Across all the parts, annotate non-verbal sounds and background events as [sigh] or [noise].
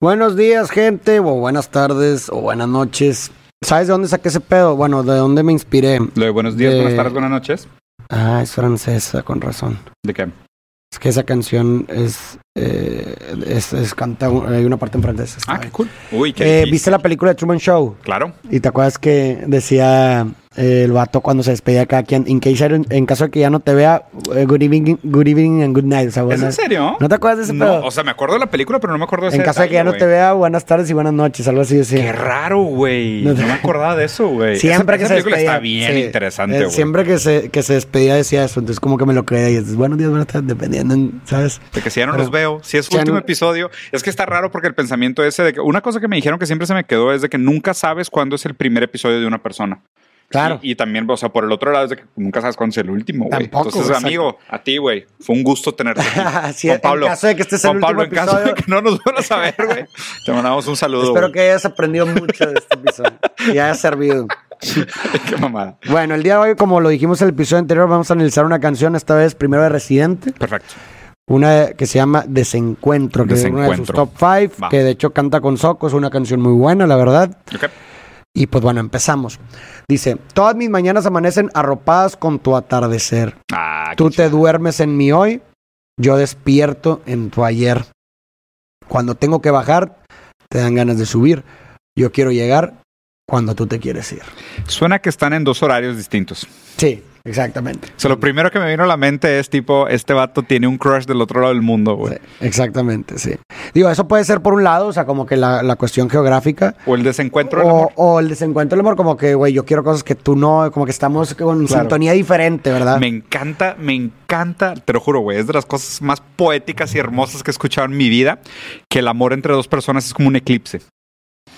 Buenos días, gente, o buenas tardes, o buenas noches. ¿Sabes de dónde saqué ese pedo? Bueno, de dónde me inspiré. Lo de buenos días, De- buenas tardes, buenas noches. Ah, es francesa, con razón. ¿De qué? Es que esa canción es, eh, es, es canta, hay una parte en francés. Ah, qué cool. Uy, qué Eh. ¿Viste la película de Truman Show? Claro. Y te acuerdas que decía el vato cuando se despedía cada quien, in case I- en caso de que ya no te vea, eh, good evening, good evening and good night. O sea, ¿Es en serio? ¿No te acuerdas de ese No, pedo? o sea, me acuerdo de la película, pero no me acuerdo de ese en caso de que ya no te vea, buenas tardes y buenas noches, algo así decía. Qué raro, güey. No me acordaba de eso, güey. Siempre esa, que esa se película despedía. está bien sí, interesante, eh, güey. siempre que se, que se despedía decía eso, entonces como que me lo creía y es buenos días, buenas tardes, dependiendo, en- ¿sabes? De que si ya no Pero- los veo, si es su último no- episodio, es que está raro porque el pensamiento ese de que una cosa que me dijeron que siempre se me quedó es de que nunca sabes cuándo es el primer episodio de una persona. Claro. Y, y también, o sea, por el otro lado es de que nunca sabes cuándo es el último, güey. Tampoco, Entonces, exacto. amigo, a ti, güey, fue un gusto tenerte aquí. [laughs] Sí, Juan en Pablo, caso de que este sea el Juan Pablo, en último caso de episodio. que no nos vuelvas a ver, güey, te mandamos un saludo. Espero que hayas aprendido mucho de este episodio [laughs] y haya servido. Qué mamada. Bueno, el día de hoy, como lo dijimos en el episodio anterior, vamos a analizar una canción, esta vez primero de Residente, Perfecto. una que se llama Desencuentro, que es una de sus top 5, Va. que de hecho canta con Soco, es una canción muy buena, la verdad. Ok. Y pues bueno, empezamos. Dice, todas mis mañanas amanecen arropadas con tu atardecer. Ah, Tú te duermes en mi hoy, yo despierto en tu ayer. Cuando tengo que bajar, te dan ganas de subir. Yo quiero llegar cuando tú te quieres ir. Suena que están en dos horarios distintos. Sí, exactamente. O sea, lo primero que me vino a la mente es tipo, este vato tiene un crush del otro lado del mundo, güey. Sí, exactamente, sí. Digo, eso puede ser por un lado, o sea, como que la, la cuestión geográfica. O el desencuentro del O, amor. o el desencuentro del amor, como que, güey, yo quiero cosas que tú no, como que estamos con Claro. sintonía diferente, ¿verdad? Me encanta, me encanta, te lo juro, güey, es de las cosas más poéticas y hermosas que he escuchado en mi vida, que el amor entre dos personas es como un eclipse.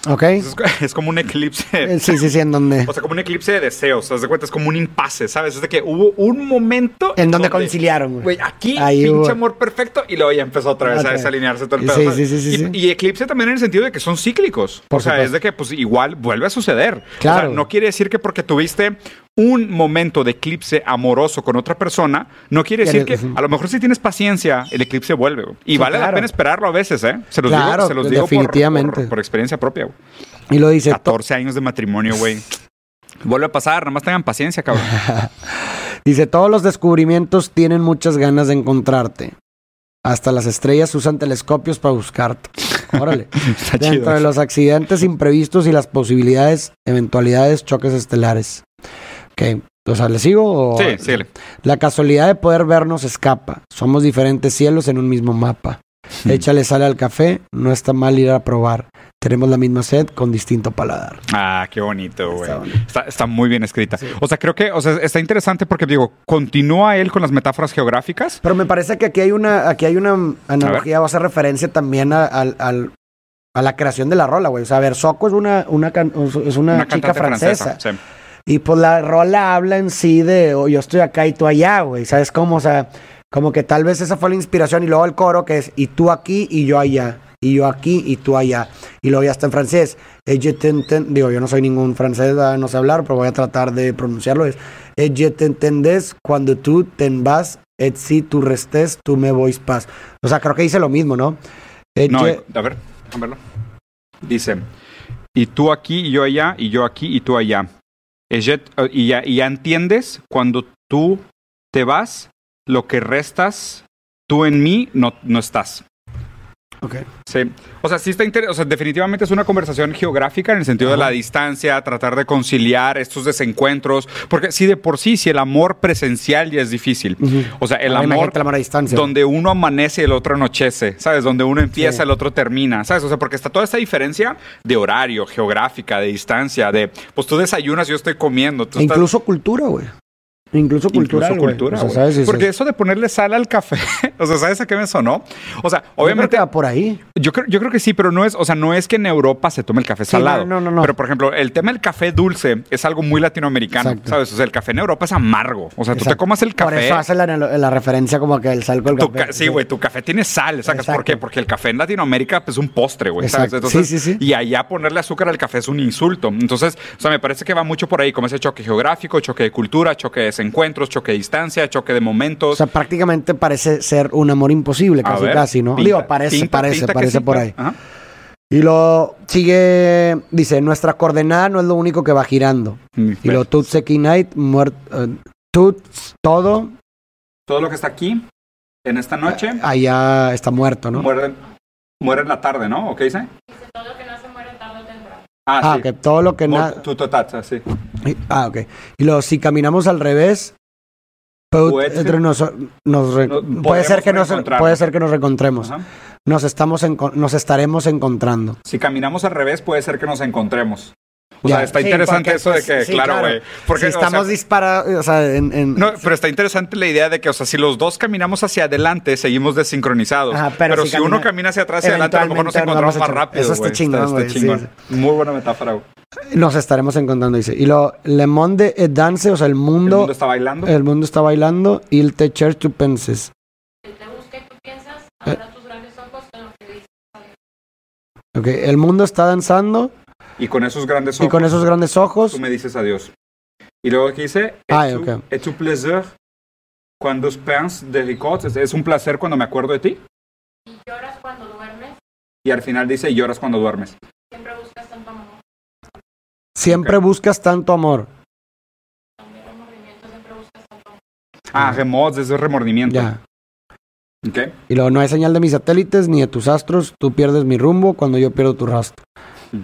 ¿Ok? Es, [laughs] es como un eclipse. Eh, Sí, sí, sí, en donde... O sea, como un eclipse de deseos, haz de cuenta, es como un impasse, ¿sabes? Es de que hubo un momento... En donde conciliaron, güey. Aquí, Ahí pinche hubo- amor perfecto, y luego ya empezó otra vez a desalinearse todo el pedo. Sí, sí, sí, sí, y, sí. y eclipse también en el sentido de que son cíclicos. Por o sea, supuesto. es de que, pues, igual vuelve a suceder. Claro. O sea, no quiere decir que porque tuviste un momento de eclipse amoroso con otra persona, no quiere decir que a lo mejor si tienes paciencia, el eclipse vuelve. güey. Y Sí, vale la pena esperarlo a veces, ¿eh? Se los Claro, digo, se los digo definitivamente. por, por experiencia propia, güey. Y lo dice... to- 14 años de matrimonio, güey. Vuelve a pasar, nada más tengan paciencia, cabrón. [laughs] Dice, todos los descubrimientos tienen muchas ganas de encontrarte. Hasta las estrellas usan telescopios para buscarte. Órale. [laughs] Está Dentro chido. de los accidentes imprevistos y las posibilidades, eventualidades, choques estelares. Ok. O sea, ¿le sigo? O... Sí, síguele. La casualidad de poder vernos escapa. Somos diferentes cielos en un mismo mapa. Hmm. Échale sal al café, no está mal ir a probar. Tenemos la misma sed con distinto paladar. Ah, qué bonito, güey. Está bonito. Está, está muy bien escrita. O sea, creo que, o sea, está interesante porque digo, continúa él con las metáforas geográficas. Pero me parece que aquí hay una, aquí hay una analogía, va a hacer referencia también a, al- al- a la creación de la rola, güey. O sea, a ver, Soco es una, una, es una, chica cantante francesa. sí. Y pues la rola habla en sí de oh, yo estoy acá y tú allá, güey. ¿Sabes cómo? O sea, como que tal vez esa fue la inspiración y luego el coro que es y tú aquí y yo allá. Y yo aquí y tú allá. Y luego ya está en francés. Digo, yo no soy ningún francés, ¿verdad? no sé hablar, pero voy a tratar de pronunciarlo. Es je t'entendés cuando tú te vas, et si tú restes, tú me vois pas. O sea, creo que dice lo mismo, ¿no? No, a ver, a verlo. Dice, y tú aquí y yo allá, y yo aquí y tú allá. Y ya, y ya entiendes cuando tú te vas, lo que restas, tú en mí no, no estás. Ok. Sí. O sea, sí está interesante. O sea, definitivamente es una conversación geográfica en el sentido de la distancia, tratar de conciliar estos desencuentros. Porque sí, de por sí, si el amor presencial ya es difícil. Ujú. O sea, el Ahora amor. el amor a distancia. Donde uno amanece y el otro anochece, ¿sabes? Donde uno empieza, Sí. el otro termina, ¿sabes? O sea, porque está toda esta diferencia de horario, geográfica, de distancia, de, pues tú desayunas, yo estoy comiendo. Tú E estás- incluso cultura, güey. Incluso cultural, Incluso cultura, O sea, güey. ¿sabes? Dices, Porque eso de ponerle sal al café, [laughs] o sea, ¿sabes a qué me sonó? O sea, yo creo obviamente que va por ahí. yo creo, yo creo que sí, pero no es, o sea, no es que en Europa se tome el café Sí, salado. no, no, no, no. Pero, por ejemplo, el tema del café dulce es algo muy latinoamericano, Exacto. ¿sabes? O sea, el café en Europa es amargo. O sea, tú te Exacto. comas el café. Por eso hace la, la referencia como que el sal con el café. ca- sí, güey, tu café tiene sal, ¿sacas? ¿Por Exacto. qué? Porque el café en Latinoamérica pues, es un postre, güey, ¿sabes? Exacto. Entonces, Sí, sí, sí. Y allá ponerle azúcar al café es un insulto. Entonces, o sea, me parece que va mucho por ahí, como ese choque geográfico, choque de cultura, choque de desencuentros, choque de distancia, choque de momentos. O sea, prácticamente parece ser un amor imposible, casi, ver, casi, ¿no? pinta, Digo, parece, pinta, parece, pinta parece por ahí. Ajá. Y lo sigue, dice, nuestra coordenada no es lo único que va girando. Mm, Y lo Tutseki Night, muerto, Tuts, todo, Todo lo que está aquí, en esta noche, allá está muerto, ¿no? muere, muere en la tarde, ¿no? ¿O qué dice? Dice, todo lo que no se muere tarde o temprano. Ah, Ah, sí. que todo lo que nada... Totaza, sí. Ah, ok. Y luego, si caminamos al revés, Puede entre ser. nos, nos re- No- puede, ser que nos, puede ser que nos reencontremos. Ajá. Nos, estamos nos estaremos encontrando. Si caminamos al revés, puede ser que nos encontremos. O Ya. sea, está Sí, interesante porque, eso de pues, que, sí, claro, claro. güey. Porque, si o sea, estamos disparados, o sea, en... en- No, pero está interesante la idea de que, o sea, si los dos caminamos hacia adelante, seguimos desincronizados. Ajá, pero pero si, si uno camina- hacia atrás y adelante, a lo mejor nos encontramos más rápido. Eso está güey. chingón, sí. Muy buena metáfora, güey. Nos estaremos encontrando, dice. Y lo Le Monde et Dance, o sea, el El mundo, mundo está bailando. el mundo está bailando. Il te cherche tu penses. Si te busca y tú piensas, Eh. abra tus grandes ojos con lo que dices. Ok, el mundo está danzando Y con esos grandes ojos, y con esos grandes ojos. tú me dices adiós. Y luego aquí dice, Ah, es tu, ok. es tu plaisir cuando penses de records. Es- un placer cuando me acuerdo de ti. Y lloras cuando duermes, Y al final dice, lloras cuando duermes. siempre buscas tanto amor. Siempre Ok. buscas tanto amor. Ah, remods, es remordimiento. Ya. Ok. Y luego no hay señal de mis satélites ni de tus astros. Tú pierdes mi rumbo cuando yo pierdo tu rastro.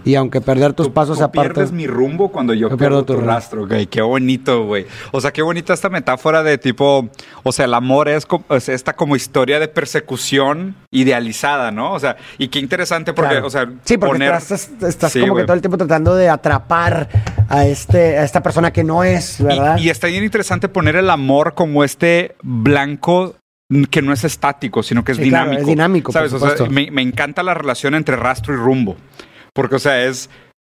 Y aunque perder tus Tú- pasos tú aparte. pierdes mi rumbo cuando yo, Yo pierdo, pierdo tu tu rastro, güey. Qué bonito, güey. O sea, qué bonita esta metáfora de tipo, o sea, el amor es, es esta como historia de persecución idealizada, ¿no? O sea, y qué interesante porque, Claro. o sea, Sí, porque poner... estás, estás Sí, como güey. que todo el tiempo tratando de atrapar a este a esta persona que no es, ¿verdad? Y, y está bien interesante poner el amor como este blanco que no es estático, sino que es Sí, claro, dinámico. es dinámico, por ¿Sabes? O sea, me, me encanta la relación entre rastro y rumbo. Porque, o sea, es...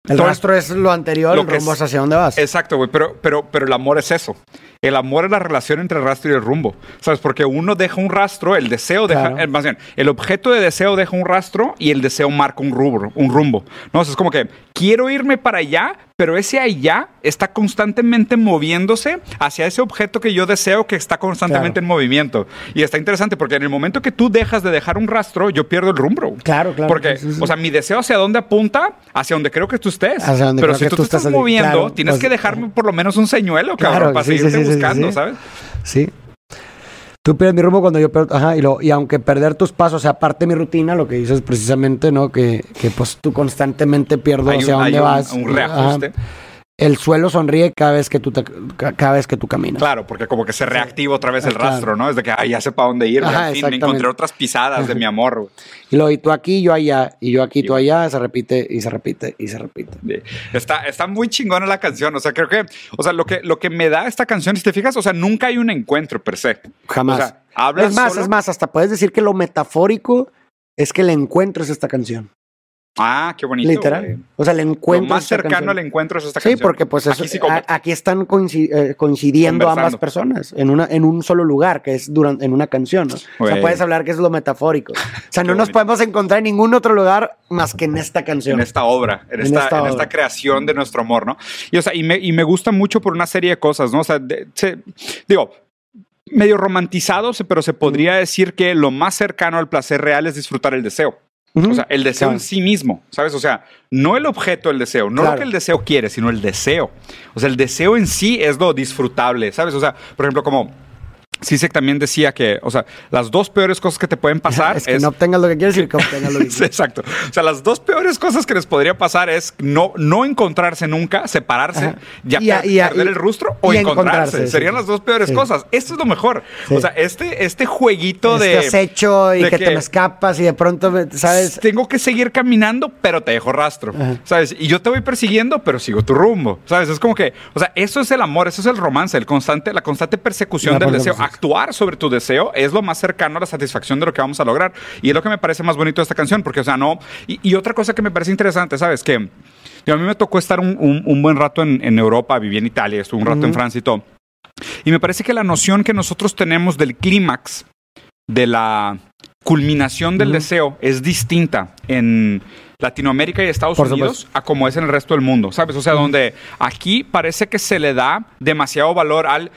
el todo- rastro es lo anterior, lo el que rumbo es- es hacia dónde vas. Exacto, güey, pero, pero, pero el amor es eso. El amor es la relación entre el rastro y el rumbo. ¿Sabes? Porque uno deja un rastro, el deseo deja, Claro. eh, más bien, el objeto de deseo deja un rastro y el deseo marca un rubro, un rumbo. ¿No? O sea, es como que quiero irme para allá, pero ese allá está constantemente moviéndose hacia ese objeto que yo deseo que está constantemente Claro. en movimiento. Y está interesante porque en el momento que tú dejas de dejar un rastro, yo pierdo el rumbo. Claro, claro. Porque, Sí, sí, sí. o sea, mi deseo hacia dónde apunta, hacia donde creo que tú estés. Hacia donde pero creo si que tú, tú te estás, estás, moviendo, claro, tienes pues, que dejarme por lo menos un señuelo, cabrón, Claro, para sí, seguirte buscando. ¿sabes? Sí. Tú pierdes mi rumbo cuando yo pierdo. Ajá, y, lo, y aunque perder tus pasos sea parte de mi rutina, lo que dices precisamente, ¿no? Que, que pues tú constantemente pierdo Hay hacia un, hay dónde un- vas. un Ajá. El suelo sonríe cada vez que tú, te- cada vez que tú caminas. Claro, porque como que se reactiva otra vez el claro. rastro, ¿no? Es de que, ay, ya sé para dónde ir. Ajá, Al fin, me encontré otras pisadas de mi amor. Y luego, y tú aquí, yo allá, y yo aquí, Y tú allá, se repite y se repite y se repite. Está, está muy chingona la canción. O sea, creo que, o sea, lo que, lo que me da esta canción, si te fijas, o sea, nunca hay un encuentro per se. Jamás. O sea, es más, solo- es más, hasta puedes decir que lo metafórico es que el encuentro es esta canción. Ah, qué bonito. Literal. güey. O sea, el Lo encuentro. más es esta cercano canción. al encuentro es esta Sí, canción. porque pues eso, Aquí sí a- como- aquí están eh, coincidiendo ambas personas en una en un solo lugar, que es durante en una canción. ¿no? O sea, puedes hablar que es lo metafórico. [laughs] O sea, no nos podemos encontrar en ningún otro lugar más que en esta canción. en esta obra, en, En esta, esta en obra. esta creación de nuestro amor, ¿no? Y, o sea, y, me, y me gusta mucho por una serie de cosas, ¿no? O sea, de- se- digo, medio romantizado, se- pero se podría decir que lo más cercano al placer real es disfrutar el deseo. O sea, el deseo Claro. en sí mismo, ¿sabes? O sea, no el objeto del deseo, no Claro. lo que el deseo quiere, sino el deseo. O sea, el deseo en sí es lo disfrutable, ¿sabes? O sea, por ejemplo, como Sisek también decía que, o sea, las dos peores cosas que te pueden [laughs] pasar es que no obtengas lo que quieres y que obtengas lo que [laughs] Sí, quieres. exacto. O sea, las dos peores cosas que les podría pasar es no, no encontrarse nunca, separarse, Ajá. ya Y a- y a- perder y- el rostro o encontrarse. encontrarse, sí. Serían las dos peores Sí. cosas. Esto es lo mejor. Sí. O sea, este, este jueguito Este de. acecho y de que, te me escapas y de pronto, ¿sabes? Tengo que seguir caminando, pero te dejo rastro. Ajá. ¿Sabes? Y yo te voy persiguiendo, pero sigo tu rumbo. ¿Sabes? Es como que, o sea, eso es el amor, eso es el romance, el constante, la constante persecución La del deseo. Actuar sobre tu deseo es lo más cercano a la satisfacción de lo que vamos a lograr. Y es lo que me parece más bonito de esta canción, porque, o sea, no. Y, y otra cosa que me parece interesante, ¿sabes? Que digo, a mí me tocó estar un, un- un buen rato en, en Europa, viví en Italia, estuve un rato en Francia y todo. Y me parece que la noción que nosotros tenemos del clímax, de la culminación del deseo, es distinta en Latinoamérica y Estados Por Unidos supuesto. a como es en el resto del mundo, ¿sabes? O sea, donde aquí parece que se le da demasiado valor al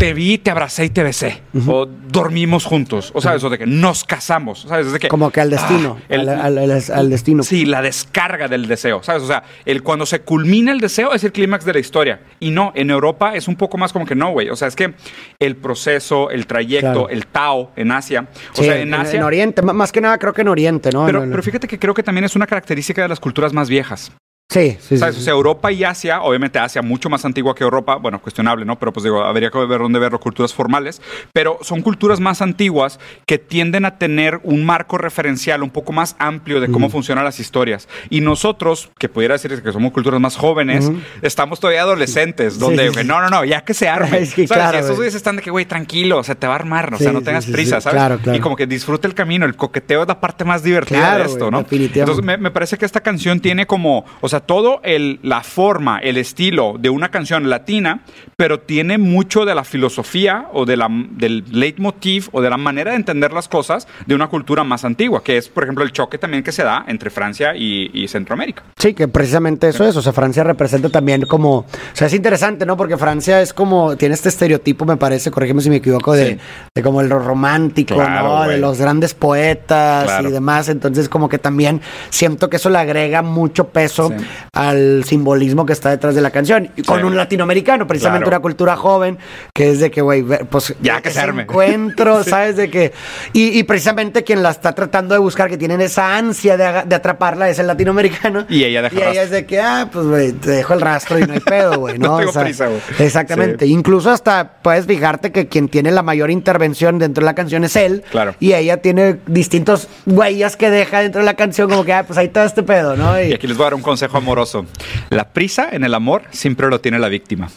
te vi, te abracé y te besé. O dormimos juntos. O sabes, o de que nos casamos. ¿Sabes? Es de que, Como que al destino. Ah, el- al, al- al- al destino. Sí, la descarga del deseo, ¿sabes? O sea, el, cuando se culmina el deseo es el clímax de la historia. Y no, en Europa es un poco más como que no, güey. O sea, es que el proceso, el trayecto, Claro. el Tao en Asia. O Sí, sea, en Asia. en Oriente, más que nada creo que en Oriente, ¿no? pero, el- pero fíjate que creo que también es una característica de las culturas más viejas. Sí, sí, ¿Sabes? sí. O sea, Europa y Asia, obviamente Asia mucho más antigua que Europa, bueno, cuestionable, ¿no? Pero pues digo, habría que ver dónde verlo, culturas formales, pero son culturas más antiguas que tienden a tener un marco referencial un poco más amplio de cómo funcionan las historias. Y nosotros, que pudiera decir que somos culturas más jóvenes, estamos todavía adolescentes, donde, güey, no, no, no, ya que se arme. Es que ¿Sabes? claro, y esos güey. güeyes están de que, güey, tranquilo, se te va a armar, o sea, no tengas prisa, ¿sabes? Claro, claro. Y como que disfruta el camino, el coqueteo es la parte más divertida de esto, güey, ¿no? Entonces, me, me parece que esta canción tiene como, o sea, todo el, la forma, el estilo de una canción latina, pero tiene mucho de la filosofía o de la, del leitmotiv o de la manera de entender las cosas de una cultura más antigua, que es, por ejemplo, el choque también que se da entre Francia y, y Centroamérica. Sí, que precisamente eso es. O sea, Francia representa también como. O sea, es interesante, ¿no? Porque Francia es como. Tiene este estereotipo, me parece, corrígeme si me equivoco, de, Sí. de como el romántico, Claro, ¿no? De los grandes poetas Claro. y demás. Entonces, como que también siento que eso le agrega mucho peso Sí. Al simbolismo que está detrás de la canción. Y con Sí. un latinoamericano, precisamente Claro. una cultura joven, que es de que, güey, pues. Ya que se arme. encuentro, [laughs] ¿sabes? De que. Y, y precisamente quien la está tratando de buscar, que tienen esa ansia de, atraparla, es el latinoamericano. Y ella deja Y ella es de que, ah, pues, güey, te dejo el rastro y no hay pedo, güey, [laughs] ¿no? No tengo O sea, prisa, güey. Exactamente. Incluso hasta puedes fijarte que quien tiene la mayor intervención dentro de la canción es él. Claro. Y ella tiene distintos huellas que deja dentro de la canción, como que, ah, pues ahí está este pedo, ¿no? Y Y, aquí les voy a dar un consejo amoroso. La prisa en el amor siempre lo tiene la víctima.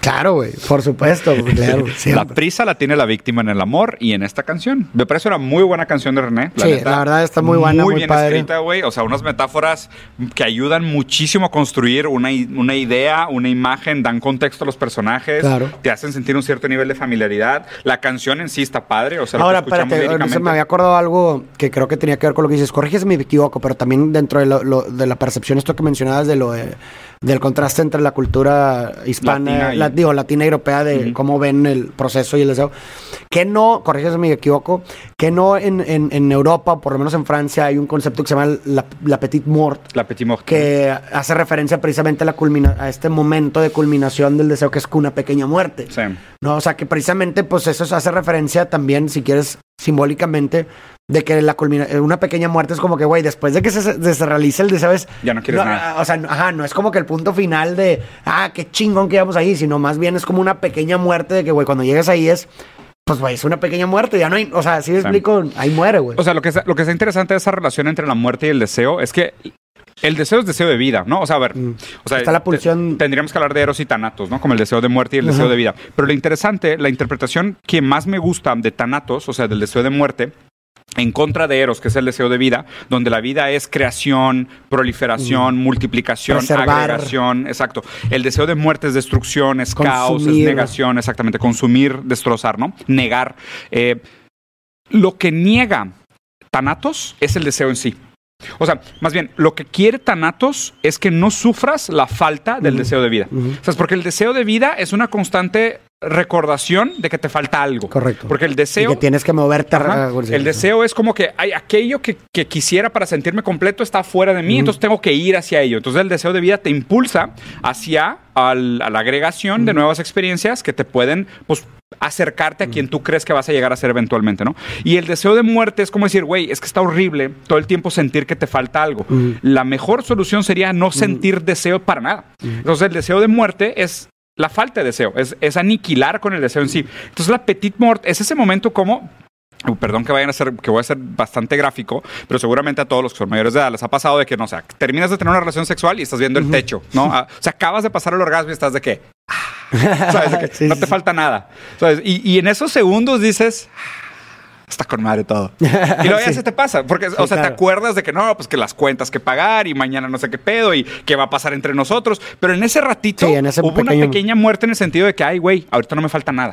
Claro, güey, por supuesto, [laughs] claro, La prisa la tiene la víctima en el amor y en esta canción. Me parece una muy buena canción de René. Sí, la verdad está muy buena, muy bien padre. escrita, güey. O sea, unas metáforas que ayudan muchísimo a construir una, una idea, una imagen, dan contexto a los personajes. Claro. Te hacen sentir un cierto nivel de familiaridad. La canción en sí está padre. O sea, Ahora, espérate, se me había acordado algo que creo que tenía que ver con lo que dices. Corrígese si me equivoco, pero también dentro de, lo- lo- de la percepción, esto que mencionabas de lo de- del contraste entre la cultura hispana, Latina y- la- digo, latina europea, de Ujú. cómo ven el proceso y el deseo. Que no, corrígese si me equivoco, que no en, en, en Europa, por lo menos en Francia, hay un concepto que se llama la, la petite mort, La Petit Mort. que hace referencia precisamente a, la culmina, a este momento de culminación del deseo que es una pequeña muerte. Sí. No, o sea que precisamente pues eso hace referencia también, si quieres, simbólicamente, de que la culmina eh, una pequeña muerte es como que, güey, después de que se, se, se realice el deseo es... Ya no quieres nada. O sea, no- ajá, no es como que el punto final de, ah, qué chingón que íbamos ahí, sino más bien es como una pequeña muerte de que, güey, cuando llegas ahí es, pues, güey, es una pequeña muerte, ya no hay, o sea, si me explico, ahí muere, güey. O sea, lo que, lo que es interesante de esa relación entre la muerte y el deseo es que el deseo es deseo de vida, ¿no? O sea, a ver, Mm. o sea, Está la pulsión- tendríamos que hablar de Eros y Tanatos, ¿no? Como el deseo de muerte y el deseo de vida. Pero lo interesante, la interpretación que más me gusta de Tanatos, o sea, del deseo de muerte, en contra de Eros, que es el deseo de vida, donde la vida es creación, proliferación, multiplicación, Preservar. agregación, exacto. El deseo de muerte es destrucción, es caos, es negación, exactamente, consumir, destrozar, ¿no? Negar. Eh, lo que niega Tanatos es el deseo en sí. O sea, más bien, lo que quiere Tanatos es que no sufras la falta del deseo de vida. O sea, es porque el deseo de vida es una constante recordación de que te falta algo. Correcto. Porque el Y deseo... que tienes que moverte. Ajá. ah, El deseo es como que hay aquello que, que quisiera para sentirme completo está fuera de mí, entonces tengo que ir hacia ello. Entonces el deseo de vida te impulsa hacia al- a la agregación de nuevas experiencias que te pueden pues, acercarte a quien tú crees que vas a llegar a ser eventualmente, ¿no? Y el deseo de muerte es como decir, güey, es que está horrible todo el tiempo sentir que te falta algo. La mejor solución sería no sentir deseo para nada. Entonces el deseo de muerte es la falta de deseo, es, es aniquilar con el deseo en sí. Entonces la petite mort es ese momento como Uh, Perdón que vayan a ser, que voy a ser bastante gráfico, pero seguramente a todos los que son mayores de edad les ha pasado de que, no sé, terminas de tener una relación sexual y estás viendo el techo, ¿no? Ah, o sea, acabas de pasar el orgasmo y estás de que, ah, ¿sabes? De que [laughs] Sí, no te sí. falta nada, ¿sabes? Y, y en esos segundos dices, está con madre todo. [laughs] Y luego ya Sí. se te pasa, porque, o sea, te acuerdas de que no, pues que las cuentas que pagar y mañana no sé qué pedo y qué va a pasar entre nosotros. Pero en ese ratito Sí, en ese hubo pequeño- una pequeña muerte en el sentido de que, ay, güey, ahorita no me falta nada.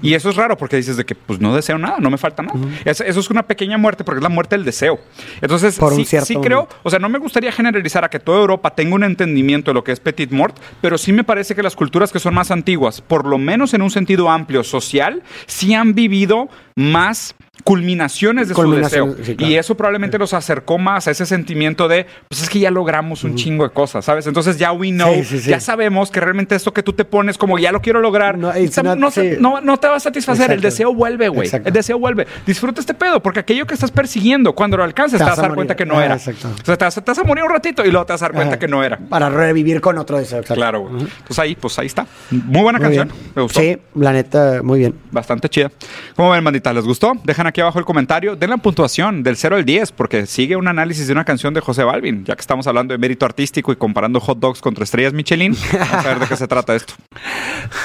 Y eso es raro porque dices de que, pues no deseo nada, no me falta nada. Es- eso es una pequeña muerte porque es la muerte del deseo. Entonces, Por sí, sí creo, o sea, no me gustaría generalizar a que toda Europa tenga un entendimiento de lo que es petit mort, pero sí me parece que las culturas que son más antiguas, por lo menos en un sentido amplio social, sí han vivido más culminaciones de su deseo. sí, claro. Y eso probablemente los acercó más a ese sentimiento de, pues es que ya logramos un chingo de cosas, ¿sabes? Entonces ya we know, Sí, ya sabemos que realmente esto que tú te pones como ya lo quiero lograr, No, not- no, no- no te va a satisfacer. El deseo vuelve, güey. El deseo vuelve. Disfruta este pedo, porque aquello que estás persiguiendo, cuando lo alcances, te vas a dar morir. cuenta que no Ah, era. exacto. O sea, te vas, te vas a morir un ratito y luego te vas a dar cuenta Ajá. que no era. Para revivir con otro deseo. exacto. Claro, güey. Entonces ahí, pues ahí está. Muy buena Muy canción. bien. Me gustó. Sí, la neta, muy bien. Bastante chida. ¿Cómo ven, bandita? ¿Les gustó? Dejan aquí abajo el comentario. Den la puntuación del 0 al 10, porque sigue un análisis de una canción de José Balvin, ya que estamos hablando de mérito artístico y comparando hot dogs contra estrellas Michelin. Vamos a ver de qué se trata esto.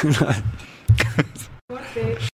[laughs]